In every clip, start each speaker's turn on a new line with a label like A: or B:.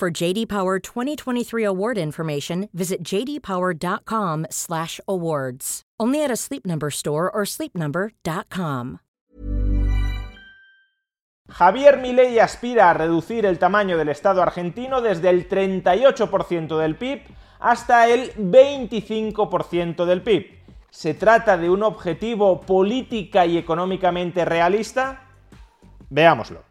A: For JD Power 2023 award information, visit jdpower.com/awards. Only at a Sleep store or sleepnumber.com.
B: Javier Milei aspira a reducir el tamaño del Estado argentino desde el 38% del PIB hasta el 25% del PIB. ¿Se trata de un objetivo política y económicamente realista? Veámoslo.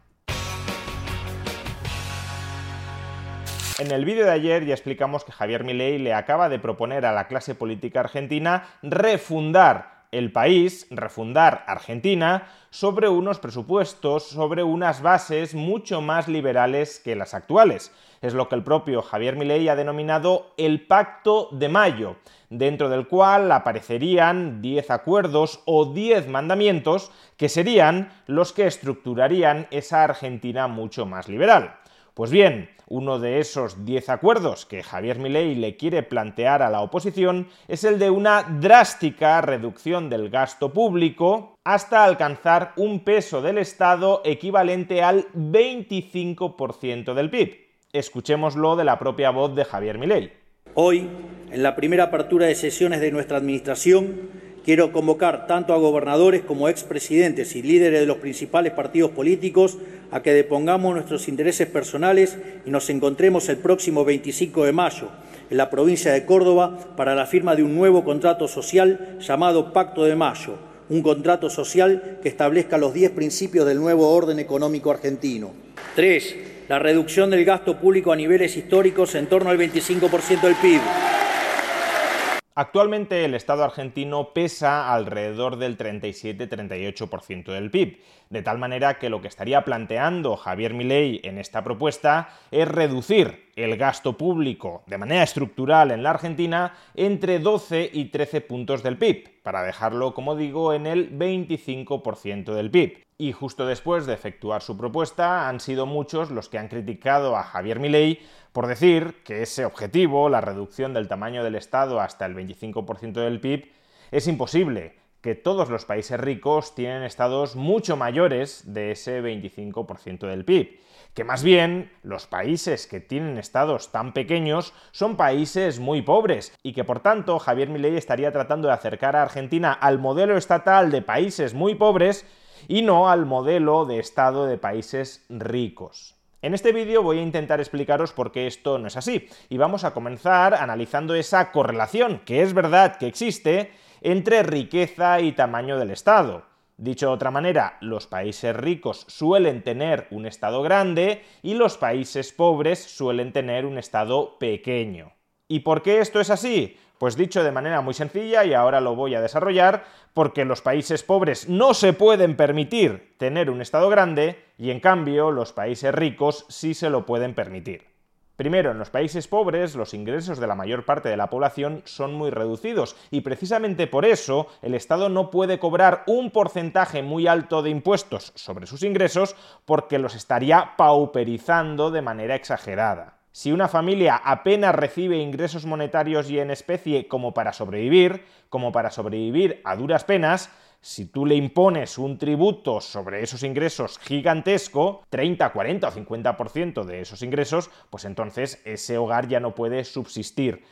B: En el vídeo de ayer ya explicamos que Javier Milei le acaba de proponer a la clase política argentina refundar el país, refundar Argentina, sobre unos presupuestos, sobre unas bases mucho más liberales que las actuales. Es lo que el propio Javier Milei ha denominado el Pacto de Mayo, dentro del cual aparecerían 10 acuerdos o 10 mandamientos que serían los que estructurarían esa Argentina mucho más liberal. Pues bien, uno de esos 10 acuerdos que Javier Milei le quiere plantear a la oposición es el de una drástica reducción del gasto público hasta alcanzar un peso del Estado equivalente al 25% del PIB. Escuchémoslo de la propia voz de Javier Milei.
C: Hoy, en la primera apertura de sesiones de nuestra administración, quiero convocar tanto a gobernadores como a expresidentes y líderes de los principales partidos políticos a que depongamos nuestros intereses personales y nos encontremos el próximo 25 de mayo en la provincia de Córdoba para la firma de un nuevo contrato social llamado Pacto de Mayo, un contrato social que establezca los 10 principios del nuevo orden económico argentino. Tres, La reducción del gasto público a niveles históricos en torno al 25% del PIB.
B: Actualmente el Estado argentino pesa alrededor del 37-38% del PIB, de tal manera que lo que estaría planteando Javier Milei en esta propuesta es reducir el gasto público de manera estructural en la Argentina entre 12 y 13 puntos del PIB, para dejarlo, como digo, en el 25% del PIB. Y justo después de efectuar su propuesta han sido muchos los que han criticado a Javier Milei por decir que ese objetivo, la reducción del tamaño del Estado hasta el 25% del PIB, es imposible, que todos los países ricos tienen estados mucho mayores de ese 25% del PIB, que más bien los países que tienen estados tan pequeños son países muy pobres y que por tanto Javier Milei estaría tratando de acercar a Argentina al modelo estatal de países muy pobres y no al modelo de estado de países ricos. En este vídeo voy a intentar explicaros por qué esto no es así, y vamos a comenzar analizando esa correlación, que es verdad que existe, entre riqueza y tamaño del Estado. Dicho de otra manera, los países ricos suelen tener un Estado grande y los países pobres suelen tener un Estado pequeño. ¿Y por qué esto es así? Pues dicho de manera muy sencilla, y ahora lo voy a desarrollar, porque los países pobres no se pueden permitir tener un Estado grande y en cambio los países ricos sí se lo pueden permitir. Primero, en los países pobres los ingresos de la mayor parte de la población son muy reducidos y precisamente por eso el Estado no puede cobrar un porcentaje muy alto de impuestos sobre sus ingresos porque los estaría pauperizando de manera exagerada. Si una familia apenas recibe ingresos monetarios y en especie como para sobrevivir, como para sobrevivir a duras penas, si tú le impones un tributo sobre esos ingresos gigantesco, 30, 40 o 50% de esos ingresos, pues entonces ese hogar ya no puede subsistir.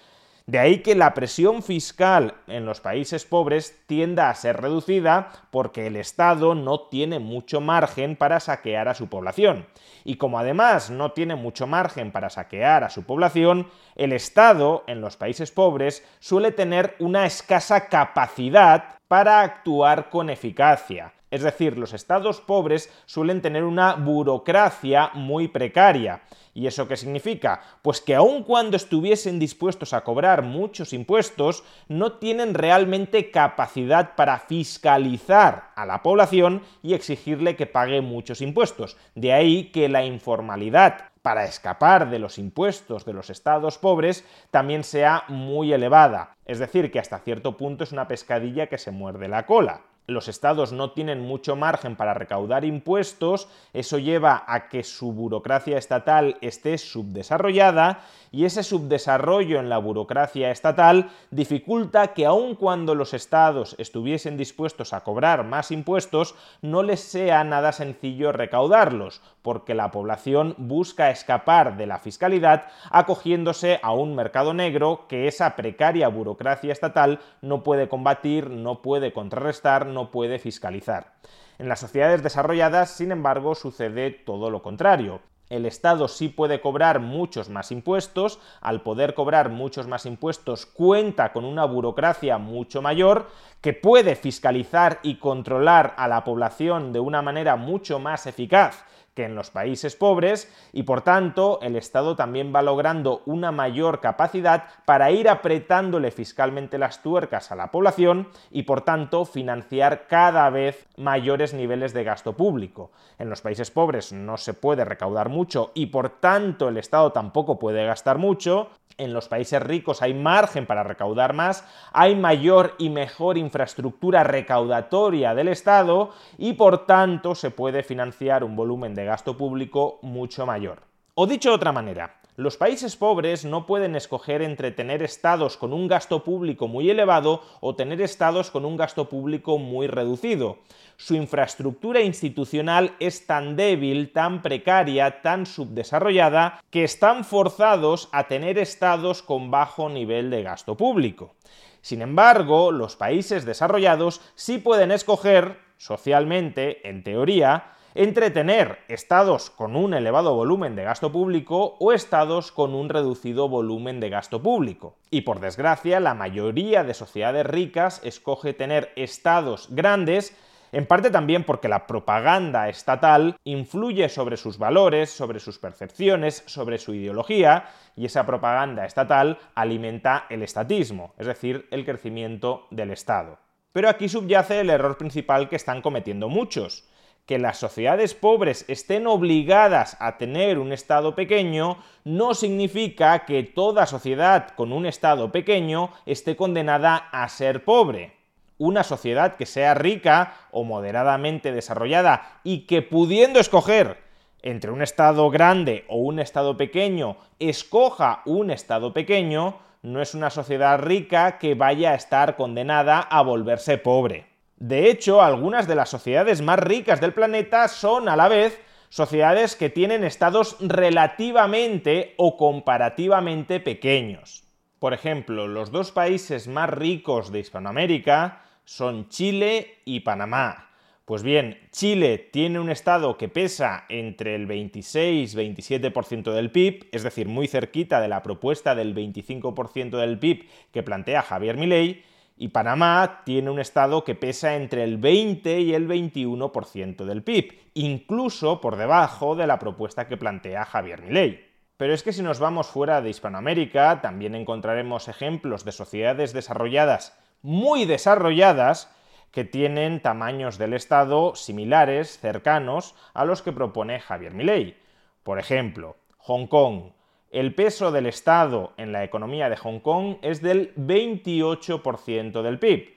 B: De ahí que la presión fiscal en los países pobres tienda a ser reducida porque el Estado no tiene mucho margen para saquear a su población. Y como además no tiene mucho margen para saquear a su población, el Estado en los países pobres suele tener una escasa capacidad para actuar con eficacia. Es decir, los estados pobres suelen tener una burocracia muy precaria. ¿Y eso qué significa? Pues que aun cuando estuviesen dispuestos a cobrar muchos impuestos, no tienen realmente capacidad para fiscalizar a la población y exigirle que pague muchos impuestos. De ahí que la informalidad para escapar de los impuestos de los estados pobres también sea muy elevada. Es decir, que hasta cierto punto es una pescadilla que se muerde la cola los estados no tienen mucho margen para recaudar impuestos, eso lleva a que su burocracia estatal esté subdesarrollada y ese subdesarrollo en la burocracia estatal dificulta que aun cuando los estados estuviesen dispuestos a cobrar más impuestos, no les sea nada sencillo recaudarlos, porque la población busca escapar de la fiscalidad acogiéndose a un mercado negro que esa precaria burocracia estatal no puede combatir, no puede contrarrestar, no puede fiscalizar. En las sociedades desarrolladas, sin embargo, sucede todo lo contrario. El Estado sí puede cobrar muchos más impuestos, al poder cobrar muchos más impuestos cuenta con una burocracia mucho mayor que puede fiscalizar y controlar a la población de una manera mucho más eficaz que en los países pobres y por tanto el Estado también va logrando una mayor capacidad para ir apretándole fiscalmente las tuercas a la población y por tanto financiar cada vez mayores niveles de gasto público. En los países pobres no se puede recaudar mucho y por tanto el Estado tampoco puede gastar mucho. En los países ricos hay margen para recaudar más, hay mayor y mejor infraestructura recaudatoria del Estado y por tanto se puede financiar un volumen de gasto público mucho mayor. O dicho de otra manera, los países pobres no pueden escoger entre tener estados con un gasto público muy elevado o tener estados con un gasto público muy reducido. Su infraestructura institucional es tan débil, tan precaria, tan subdesarrollada, que están forzados a tener estados con bajo nivel de gasto público. Sin embargo, los países desarrollados sí pueden escoger, socialmente, en teoría, entre tener estados con un elevado volumen de gasto público o estados con un reducido volumen de gasto público. Y por desgracia, la mayoría de sociedades ricas escoge tener estados grandes en parte también porque la propaganda estatal influye sobre sus valores, sobre sus percepciones, sobre su ideología, y esa propaganda estatal alimenta el estatismo, es decir, el crecimiento del Estado. Pero aquí subyace el error principal que están cometiendo muchos, que las sociedades pobres estén obligadas a tener un Estado pequeño no significa que toda sociedad con un Estado pequeño esté condenada a ser pobre. Una sociedad que sea rica o moderadamente desarrollada y que pudiendo escoger entre un Estado grande o un Estado pequeño, escoja un Estado pequeño, no es una sociedad rica que vaya a estar condenada a volverse pobre. De hecho, algunas de las sociedades más ricas del planeta son a la vez sociedades que tienen estados relativamente o comparativamente pequeños. Por ejemplo, los dos países más ricos de Hispanoamérica son Chile y Panamá. Pues bien, Chile tiene un estado que pesa entre el 26-27% del PIB, es decir, muy cerquita de la propuesta del 25% del PIB que plantea Javier Milei, y Panamá tiene un estado que pesa entre el 20 y el 21% del PIB, incluso por debajo de la propuesta que plantea Javier Milei. Pero es que si nos vamos fuera de Hispanoamérica, también encontraremos ejemplos de sociedades desarrolladas, muy desarrolladas, que tienen tamaños del Estado similares, cercanos a los que propone Javier Milei. Por ejemplo, Hong Kong, el peso del Estado en la economía de Hong Kong es del 28% del PIB.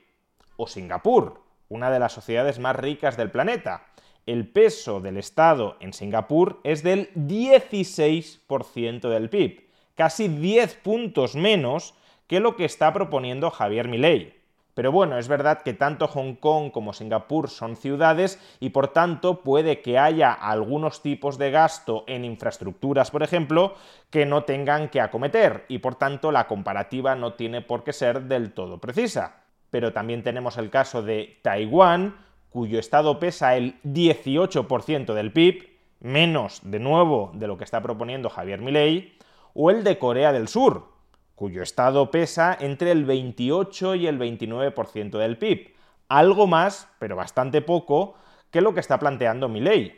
B: O Singapur, una de las sociedades más ricas del planeta. El peso del Estado en Singapur es del 16% del PIB, casi 10 puntos menos que lo que está proponiendo Javier Milei. Pero bueno, es verdad que tanto Hong Kong como Singapur son ciudades y por tanto puede que haya algunos tipos de gasto en infraestructuras, por ejemplo, que no tengan que acometer y por tanto la comparativa no tiene por qué ser del todo precisa. Pero también tenemos el caso de Taiwán, cuyo estado pesa el 18% del PIB, menos de nuevo de lo que está proponiendo Javier Milei, o el de Corea del Sur, cuyo estado pesa entre el 28 y el 29% del PIB, algo más, pero bastante poco, que lo que está planteando mi ley.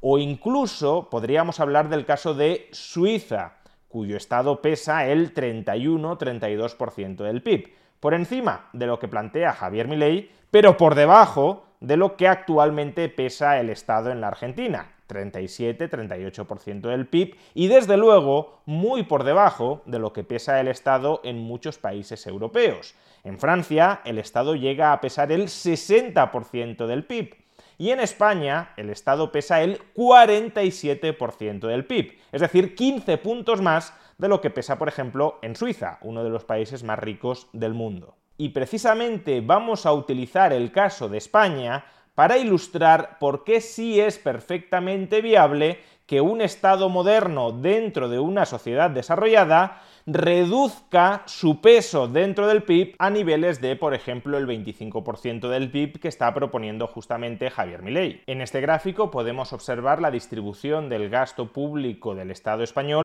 B: O incluso podríamos hablar del caso de Suiza, cuyo estado pesa el 31-32% del PIB, por encima de lo que plantea Javier Milei, pero por debajo de lo que actualmente pesa el Estado en la Argentina, 37-38% del PIB y desde luego muy por debajo de lo que pesa el Estado en muchos países europeos. En Francia el Estado llega a pesar el 60% del PIB y en España el Estado pesa el 47% del PIB, es decir, 15 puntos más de lo que pesa, por ejemplo, en Suiza, uno de los países más ricos del mundo. Y precisamente vamos a utilizar el caso de España para ilustrar por qué sí es perfectamente viable que un Estado moderno dentro de una sociedad desarrollada reduzca su peso dentro del PIB a niveles de, por ejemplo, el 25% del PIB que está proponiendo justamente Javier Milei. En este gráfico podemos observar la distribución del gasto público del Estado español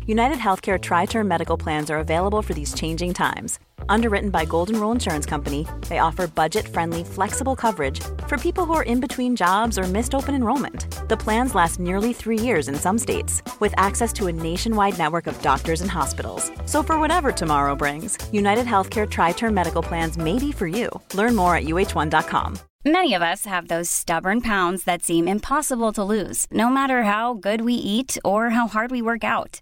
D: United Healthcare Tri Term Medical Plans are available for these changing times. Underwritten by Golden Rule Insurance Company, they offer budget friendly, flexible coverage for people who are in between jobs or missed open enrollment. The plans last nearly three years in some states, with access to a nationwide network of doctors and hospitals. So, for whatever tomorrow brings, United Healthcare Tri Term Medical Plans may be for you. Learn more at uh1.com.
E: Many of us have those stubborn pounds that seem impossible to lose, no matter how good we eat or how hard we work out.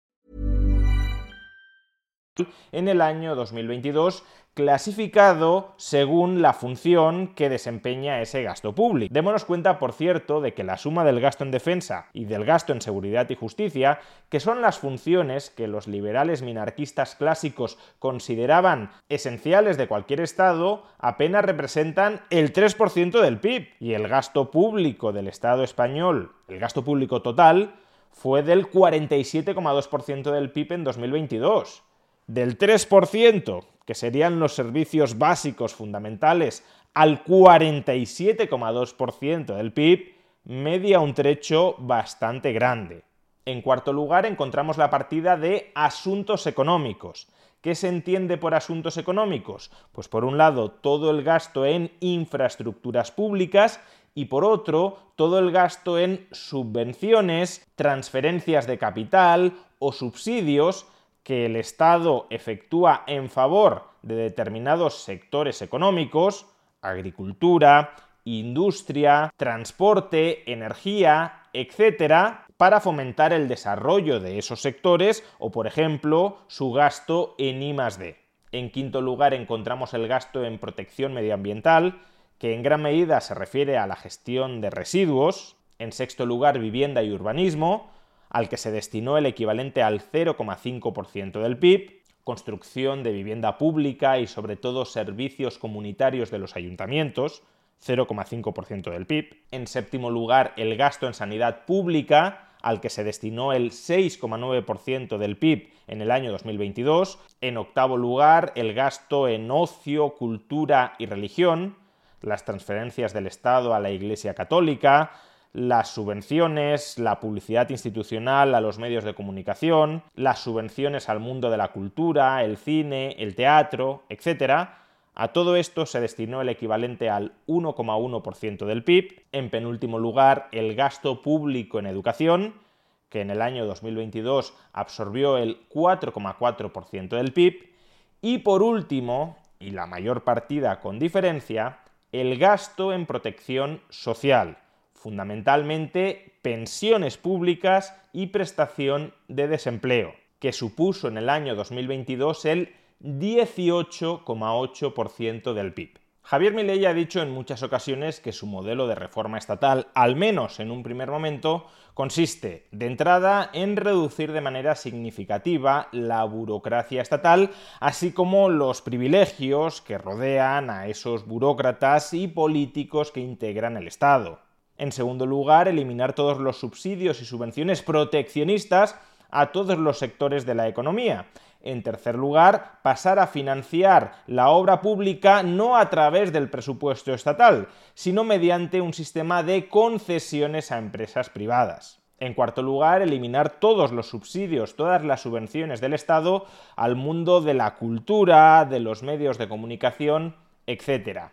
B: En el año 2022 clasificado según la función que desempeña ese gasto público. Démonos cuenta, por cierto, de que la suma del gasto en defensa y del gasto en seguridad y justicia, que son las funciones que los liberales minarquistas clásicos consideraban esenciales de cualquier Estado, apenas representan el 3% del PIB. Y el gasto público del Estado español, el gasto público total, fue del 47,2% del PIB en 2022. Del 3% que serían los servicios básicos fundamentales, al 47,2% del PIB, media un trecho bastante grande. En cuarto lugar encontramos la partida de asuntos económicos. ¿Qué se entiende por asuntos económicos? Pues por un lado todo el gasto en infraestructuras públicas y por otro todo el gasto en subvenciones, transferencias de capital o subsidios que el Estado efectúa en favor de determinados sectores económicos, agricultura, industria, transporte, energía, etcétera, para fomentar el desarrollo de esos sectores o, por ejemplo, su gasto en I+D. En quinto lugar encontramos el gasto en protección medioambiental, que en gran medida se refiere a la gestión de residuos. En sexto lugar, vivienda y urbanismo, al que se destinó el equivalente al 0,5% del PIB, construcción de vivienda pública y sobre todo servicios comunitarios de los ayuntamientos, 0,5% del PIB. En séptimo lugar, el gasto en sanidad pública, al que se destinó el 6,9% del PIB en el año 2022. En octavo lugar, el gasto en ocio, cultura y religión, las transferencias del Estado a la Iglesia Católica, las subvenciones, la publicidad institucional a los medios de comunicación, las subvenciones al mundo de la cultura, el cine, el teatro, etc. A todo esto se destinó el equivalente al 1,1% del PIB. En penúltimo lugar, el gasto público en educación, que en el año 2022 absorbió el 4,4% del PIB. Y por último, y la mayor partida con diferencia, el gasto en protección social, fundamentalmente pensiones públicas y prestación de desempleo, que supuso en el año 2022 el 18,8% del PIB. Javier Milei ha dicho en muchas ocasiones que su modelo de reforma estatal, al menos en un primer momento, consiste, de entrada, en reducir de manera significativa la burocracia estatal, así como los privilegios que rodean a esos burócratas y políticos que integran el Estado. En segundo lugar, eliminar todos los subsidios y subvenciones proteccionistas a todos los sectores de la economía. En tercer lugar, pasar a financiar la obra pública no a través del presupuesto estatal, sino mediante un sistema de concesiones a empresas privadas. En cuarto lugar, eliminar todos los subsidios, todas las subvenciones del Estado al mundo de la cultura, de los medios de comunicación, etc.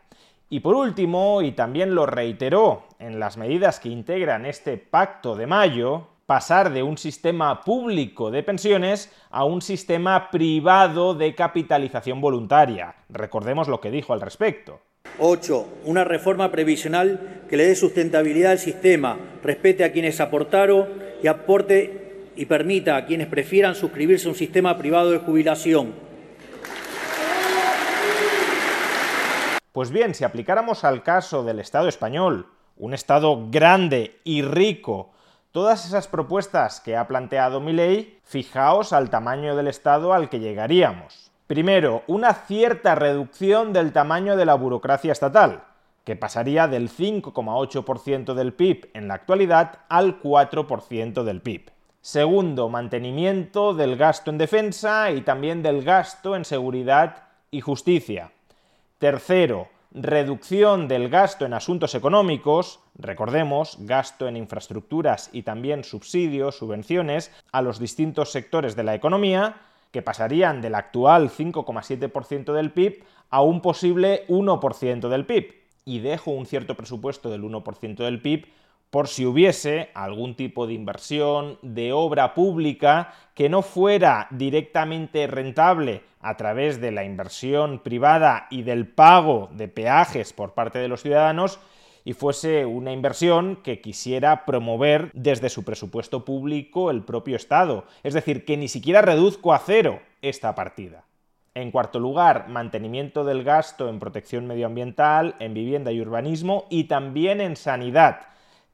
B: Y por último, y también lo reiteró en las medidas que integran este pacto de mayo, pasar de un sistema público de pensiones a un sistema privado de capitalización voluntaria. Recordemos lo que dijo al respecto.
C: 8. Una reforma previsional que le dé sustentabilidad al sistema, respete a quienes aportaron y aporte y permita a quienes prefieran suscribirse a un sistema privado de jubilación.
B: Pues bien, si aplicáramos al caso del Estado español, un Estado grande y rico, todas esas propuestas que ha planteado Milley, fijaos al tamaño del Estado al que llegaríamos. Primero, una cierta reducción del tamaño de la burocracia estatal, que pasaría del 5,8% del PIB en la actualidad al 4% del PIB. Segundo, mantenimiento del gasto en defensa y también del gasto en seguridad y justicia. Tercero, reducción del gasto en asuntos económicos, recordemos, gasto en infraestructuras y también subsidios, subvenciones a los distintos sectores de la economía, que pasarían del actual 5,7% del PIB a un posible 1% del PIB. Y dejo un cierto presupuesto del 1% del PIB por si hubiese algún tipo de inversión, de obra pública que no fuera directamente rentable a través de la inversión privada y del pago de peajes por parte de los ciudadanos y fuese una inversión que quisiera promover desde su presupuesto público el propio Estado. Es decir, que ni siquiera reduzco a cero esta partida. En cuarto lugar, mantenimiento del gasto en protección medioambiental, en vivienda y urbanismo y también en sanidad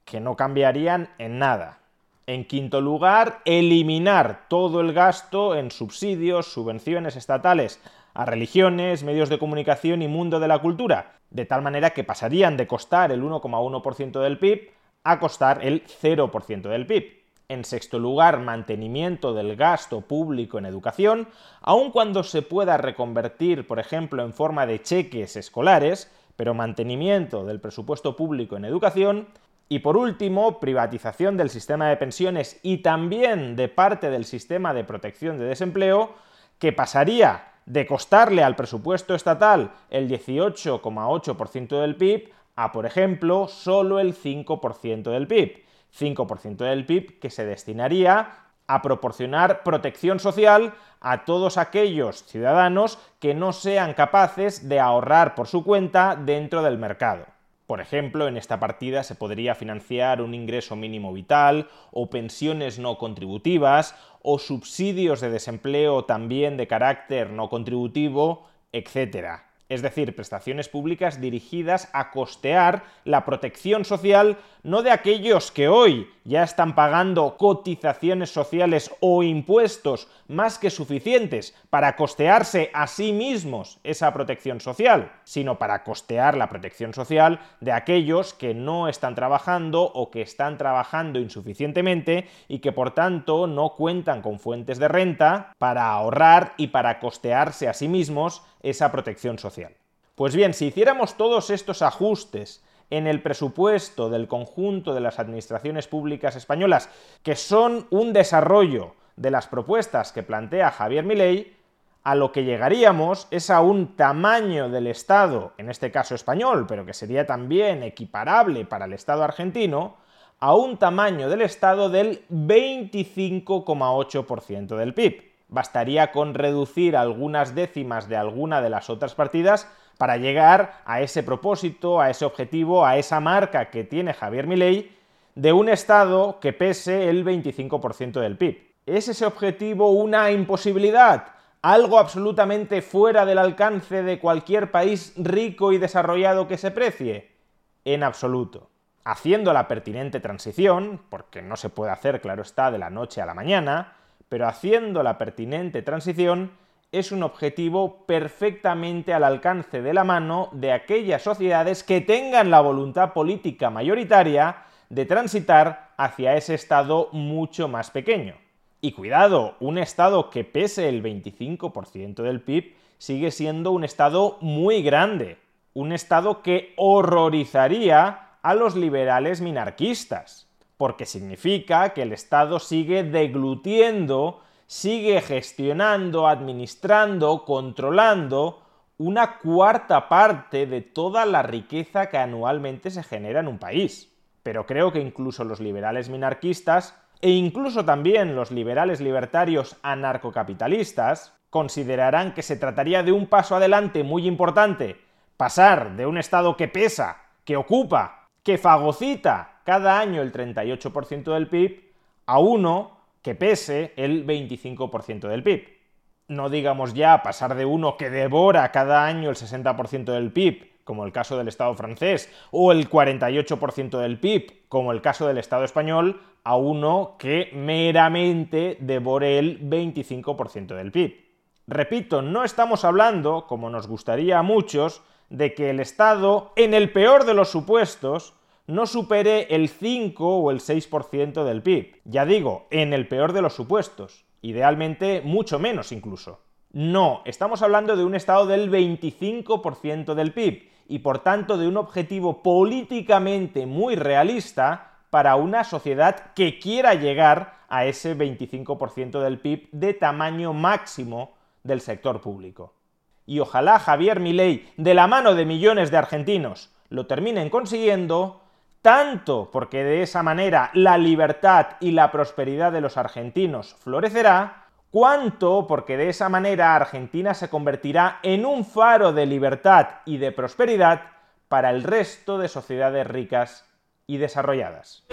B: que no cambiarían en nada. En quinto lugar, eliminar todo el gasto en subsidios, subvenciones estatales a religiones, medios de comunicación y mundo de la cultura, de tal manera que pasarían de costar el 1,1% del PIB a costar el 0% del PIB. En sexto lugar, mantenimiento del gasto público en educación, aun cuando se pueda reconvertir, por ejemplo, en forma de cheques escolares, pero mantenimiento del presupuesto público en educación. Y por último, privatización del sistema de pensiones y también de parte del sistema de protección de desempleo, que pasaría de costarle al presupuesto estatal el 18,8% del PIB a, por ejemplo, solo el 5% del PIB. 5% del PIB que se destinaría a proporcionar protección social a todos aquellos ciudadanos que no sean capaces de ahorrar por su cuenta dentro del mercado. Por ejemplo, en esta partida se podría financiar un ingreso mínimo vital o pensiones no contributivas o subsidios de desempleo también de carácter no contributivo, etc es decir, prestaciones públicas dirigidas a costear la protección social no de aquellos que hoy ya están pagando cotizaciones sociales o impuestos más que suficientes para costearse a sí mismos esa protección social, sino para costear la protección social de aquellos que no están trabajando o que están trabajando insuficientemente y que por tanto no cuentan con fuentes de renta para ahorrar y para costearse a sí mismos esa protección social. Pues bien, si hiciéramos todos estos ajustes en el presupuesto del conjunto de las administraciones públicas españolas, que son un desarrollo de las propuestas que plantea Javier Milei, a lo que llegaríamos es a un tamaño del Estado, en este caso español, pero que sería también equiparable para el Estado argentino, a un tamaño del Estado del 25,8% del PIB. Bastaría con reducir algunas décimas de alguna de las otras partidas para llegar a ese propósito, a ese objetivo, a esa marca que tiene Javier Milei de un Estado que pese el 25% del PIB. ¿Es ese objetivo una imposibilidad? algo absolutamente fuera del alcance de cualquier país rico y desarrollado que se precie? En absoluto. Haciendo la pertinente transición, porque no se puede hacer, claro está, de la noche a la mañana, pero haciendo la pertinente transición es un objetivo perfectamente al alcance de la mano de aquellas sociedades que tengan la voluntad política mayoritaria de transitar hacia ese Estado mucho más pequeño. Y cuidado, un Estado que pese el 25% del PIB sigue siendo un Estado muy grande, un Estado que horrorizaría a los liberales minarquistas, porque significa que el Estado sigue deglutiendo, sigue gestionando, administrando, controlando una cuarta parte de toda la riqueza que anualmente se genera en un país. Pero creo que incluso los liberales minarquistas e incluso también los liberales libertarios anarcocapitalistas considerarán que se trataría de un paso adelante muy importante, pasar de un Estado que pesa, que ocupa, que fagocita cada año el 38% del PIB, a uno que pese el 25% del PIB. No digamos ya pasar de uno que devora cada año el 60% del PIB, como el caso del Estado francés, o el 48% del PIB, como el caso del Estado español, a uno que meramente devore el 25% del PIB. Repito, no estamos hablando, como nos gustaría a muchos, de que el Estado, en el peor de los supuestos, no supere el 5 o el 6% del PIB. Ya digo, en el peor de los supuestos. Idealmente mucho menos incluso. No, estamos hablando de un Estado del 25% del PIB y por tanto de un objetivo políticamente muy realista para una sociedad que quiera llegar a ese 25% del PIB de tamaño máximo del sector público. Y ojalá Javier Milei, de la mano de millones de argentinos, lo terminen consiguiendo, tanto porque de esa manera la libertad y la prosperidad de los argentinos florecerá, cuanto porque de esa manera Argentina se convertirá en un faro de libertad y de prosperidad para el resto de sociedades ricas y desarrolladas.